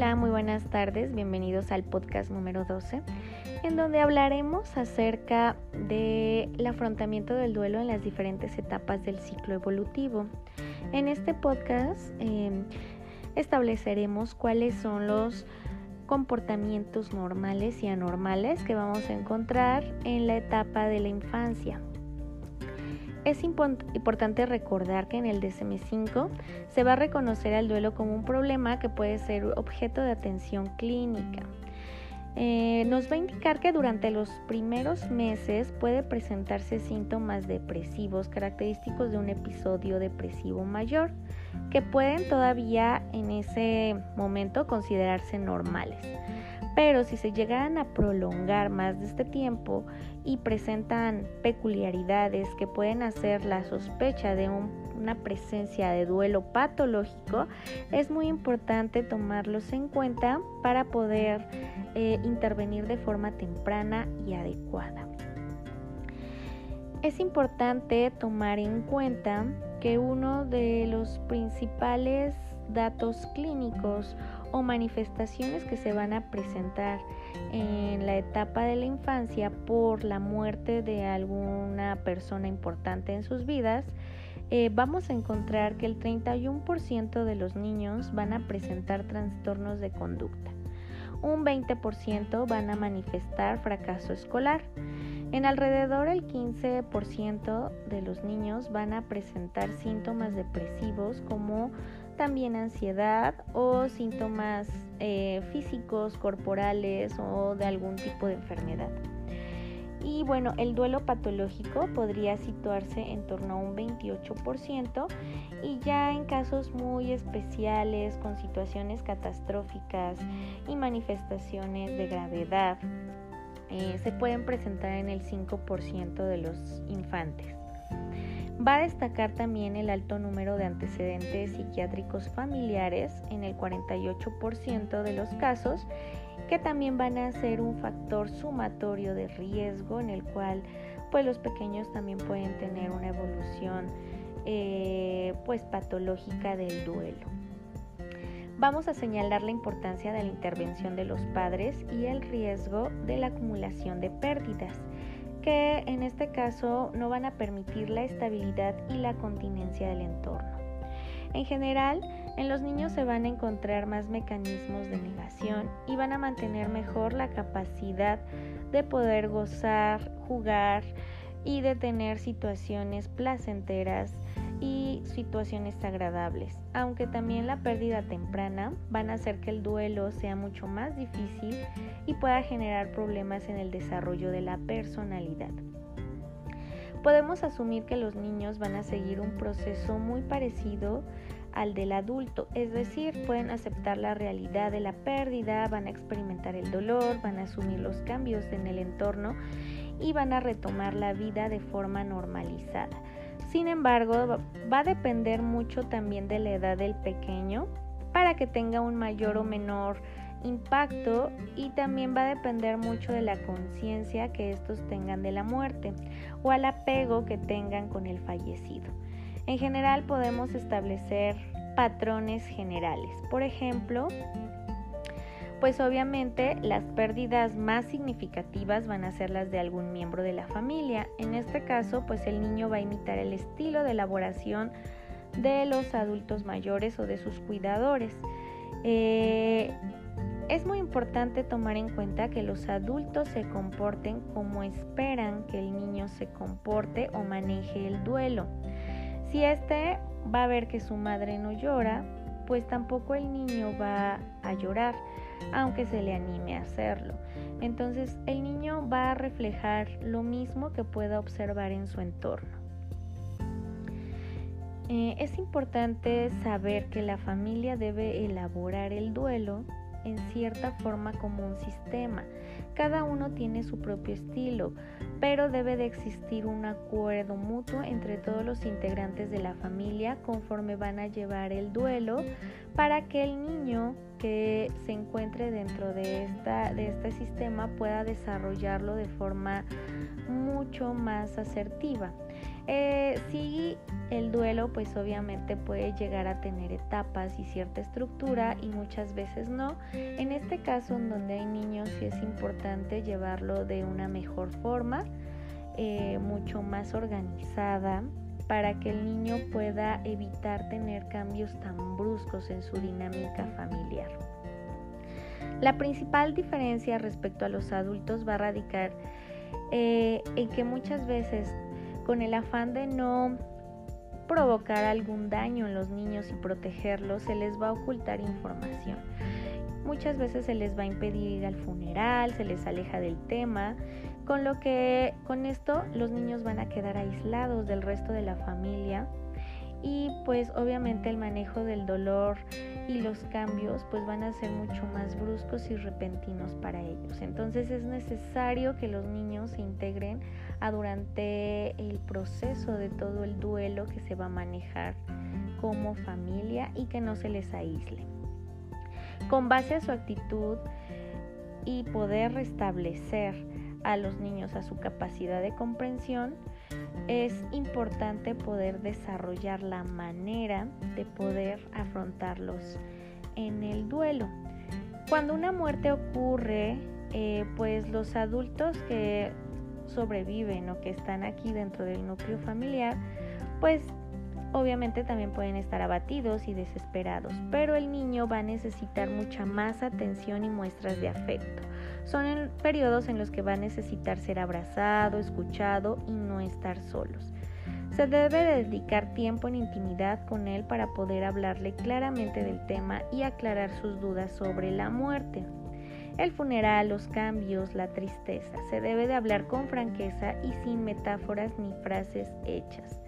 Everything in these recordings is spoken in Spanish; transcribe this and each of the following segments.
Hola, muy buenas tardes, bienvenidos al podcast número 12, en donde hablaremos acerca del afrontamiento del duelo en las diferentes etapas del ciclo evolutivo. En este podcast em, estableceremos cuáles son los comportamientos normales y anormales que vamos a encontrar en la etapa de la infancia. Es importante recordar que en el DSM5 se va a reconocer al duelo como un problema que puede ser objeto de atención clínica. Eh, nos va a indicar que durante los primeros meses puede presentarse síntomas depresivos característicos de un episodio depresivo mayor que pueden todavía en ese momento considerarse normales. Pero si se llegaran a prolongar más de este tiempo y presentan peculiaridades que pueden hacer la sospecha de una presencia de duelo patológico, es muy importante tomarlos en cuenta para poder eh, intervenir de forma temprana y adecuada. Es importante tomar en cuenta que uno de los principales datos clínicos o manifestaciones que se van a presentar en la etapa de la infancia por la muerte de alguna persona importante en sus vidas, eh, vamos a encontrar que el 31% de los niños van a presentar trastornos de conducta. Un 20% van a manifestar fracaso escolar. En alrededor el 15% de los niños van a presentar síntomas depresivos como también ansiedad o síntomas eh, físicos, corporales o de algún tipo de enfermedad. Y bueno, el duelo patológico podría situarse en torno a un 28% y ya en casos muy especiales, con situaciones catastróficas y manifestaciones de gravedad, eh, se pueden presentar en el 5% de los infantes. Va a destacar también el alto número de antecedentes psiquiátricos familiares en el 48% de los casos, que también van a ser un factor sumatorio de riesgo en el cual pues los pequeños también pueden tener una evolución eh, pues patológica del duelo. Vamos a señalar la importancia de la intervención de los padres y el riesgo de la acumulación de pérdidas que en este caso no van a permitir la estabilidad y la continencia del entorno. En general, en los niños se van a encontrar más mecanismos de negación y van a mantener mejor la capacidad de poder gozar, jugar y de tener situaciones placenteras y situaciones agradables, aunque también la pérdida temprana van a hacer que el duelo sea mucho más difícil y pueda generar problemas en el desarrollo de la personalidad. Podemos asumir que los niños van a seguir un proceso muy parecido al del adulto, es decir, pueden aceptar la realidad de la pérdida, van a experimentar el dolor, van a asumir los cambios en el entorno y van a retomar la vida de forma normalizada. Sin embargo, va a depender mucho también de la edad del pequeño para que tenga un mayor o menor impacto y también va a depender mucho de la conciencia que estos tengan de la muerte o al apego que tengan con el fallecido. En general podemos establecer patrones generales. Por ejemplo, pues obviamente las pérdidas más significativas van a ser las de algún miembro de la familia. En este caso, pues el niño va a imitar el estilo de elaboración de los adultos mayores o de sus cuidadores. Eh, es muy importante tomar en cuenta que los adultos se comporten como esperan que el niño se comporte o maneje el duelo. Si este va a ver que su madre no llora, pues tampoco el niño va a llorar aunque se le anime a hacerlo. Entonces el niño va a reflejar lo mismo que pueda observar en su entorno. Eh, es importante saber que la familia debe elaborar el duelo en cierta forma como un sistema. Cada uno tiene su propio estilo, pero debe de existir un acuerdo mutuo entre todos los integrantes de la familia conforme van a llevar el duelo para que el niño que se encuentre dentro de, esta, de este sistema pueda desarrollarlo de forma mucho más asertiva. Eh, el duelo pues obviamente puede llegar a tener etapas y cierta estructura y muchas veces no. En este caso en donde hay niños sí es importante llevarlo de una mejor forma, eh, mucho más organizada para que el niño pueda evitar tener cambios tan bruscos en su dinámica familiar. La principal diferencia respecto a los adultos va a radicar eh, en que muchas veces con el afán de no provocar algún daño en los niños y protegerlos, se les va a ocultar información. Muchas veces se les va a impedir ir al funeral, se les aleja del tema, con lo que con esto los niños van a quedar aislados del resto de la familia y pues obviamente el manejo del dolor y los cambios pues van a ser mucho más bruscos y repentinos para ellos. Entonces es necesario que los niños se integren a durante el proceso de todo el duelo que se va a manejar como familia y que no se les aísle. Con base a su actitud y poder restablecer a los niños a su capacidad de comprensión, es importante poder desarrollar la manera de poder afrontarlos en el duelo. Cuando una muerte ocurre, eh, pues los adultos que sobreviven o que están aquí dentro del núcleo familiar, pues obviamente también pueden estar abatidos y desesperados, pero el niño va a necesitar mucha más atención y muestras de afecto. Son periodos en los que va a necesitar ser abrazado, escuchado y no estar solos. Se debe dedicar tiempo en intimidad con él para poder hablarle claramente del tema y aclarar sus dudas sobre la muerte. El funeral, los cambios, la tristeza. Se debe de hablar con franqueza y sin metáforas ni frases hechas.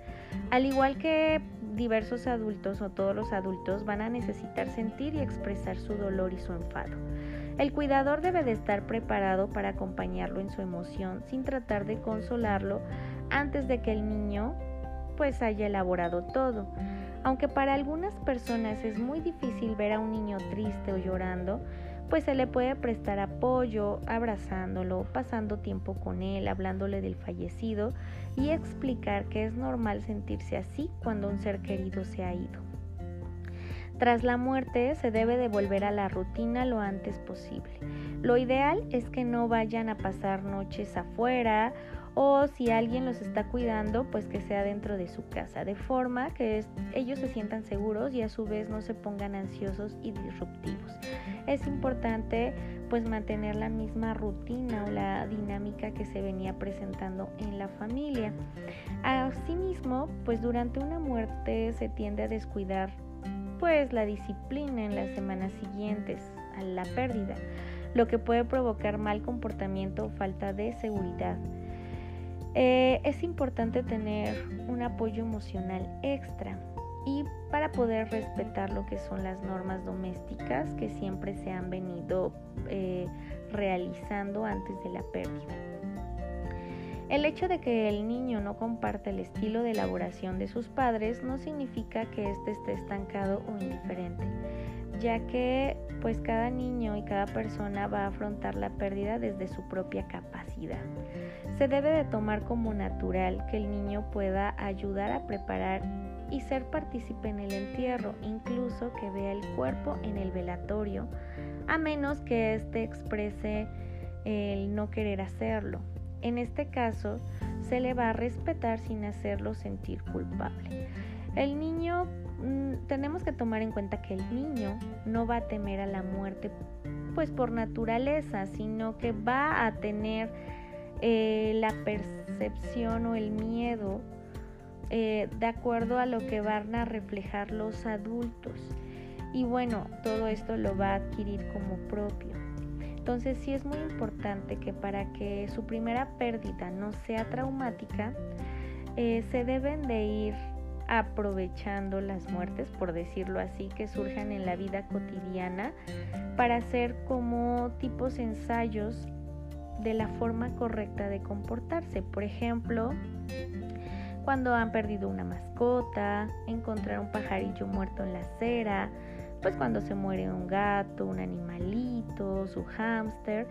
Al igual que diversos adultos o todos los adultos van a necesitar sentir y expresar su dolor y su enfado. El cuidador debe de estar preparado para acompañarlo en su emoción sin tratar de consolarlo antes de que el niño pues haya elaborado todo. Aunque para algunas personas es muy difícil ver a un niño triste o llorando, pues se le puede prestar apoyo, abrazándolo, pasando tiempo con él, hablándole del fallecido y explicar que es normal sentirse así cuando un ser querido se ha ido. Tras la muerte se debe de volver a la rutina lo antes posible. Lo ideal es que no vayan a pasar noches afuera o si alguien los está cuidando, pues que sea dentro de su casa, de forma que ellos se sientan seguros y a su vez no se pongan ansiosos y disruptivos. Es importante pues mantener la misma rutina o la dinámica que se venía presentando en la familia. Asimismo, pues durante una muerte se tiende a descuidar pues la disciplina en las semanas siguientes a la pérdida, lo que puede provocar mal comportamiento o falta de seguridad. Eh, es importante tener un apoyo emocional extra y para poder respetar lo que son las normas domésticas que siempre se han venido eh, realizando antes de la pérdida. El hecho de que el niño no comparta el estilo de elaboración de sus padres no significa que éste esté estancado o indiferente, ya que pues cada niño y cada persona va a afrontar la pérdida desde su propia capacidad. Se debe de tomar como natural que el niño pueda ayudar a preparar y ser partícipe en el entierro, incluso que vea el cuerpo en el velatorio, a menos que éste exprese el no querer hacerlo. En este caso, se le va a respetar sin hacerlo sentir culpable. El niño, mm, tenemos que tomar en cuenta que el niño no va a temer a la muerte pues por naturaleza, sino que va a tener eh, la percepción o el miedo eh, de acuerdo a lo que van a reflejar los adultos. Y bueno, todo esto lo va a adquirir como propio. Entonces sí es muy importante que para que su primera pérdida no sea traumática, eh, se deben de ir aprovechando las muertes, por decirlo así, que surjan en la vida cotidiana para hacer como tipos ensayos de la forma correcta de comportarse. Por ejemplo, cuando han perdido una mascota, encontrar un pajarillo muerto en la acera, pues cuando se muere un gato, un animalito, su hámster.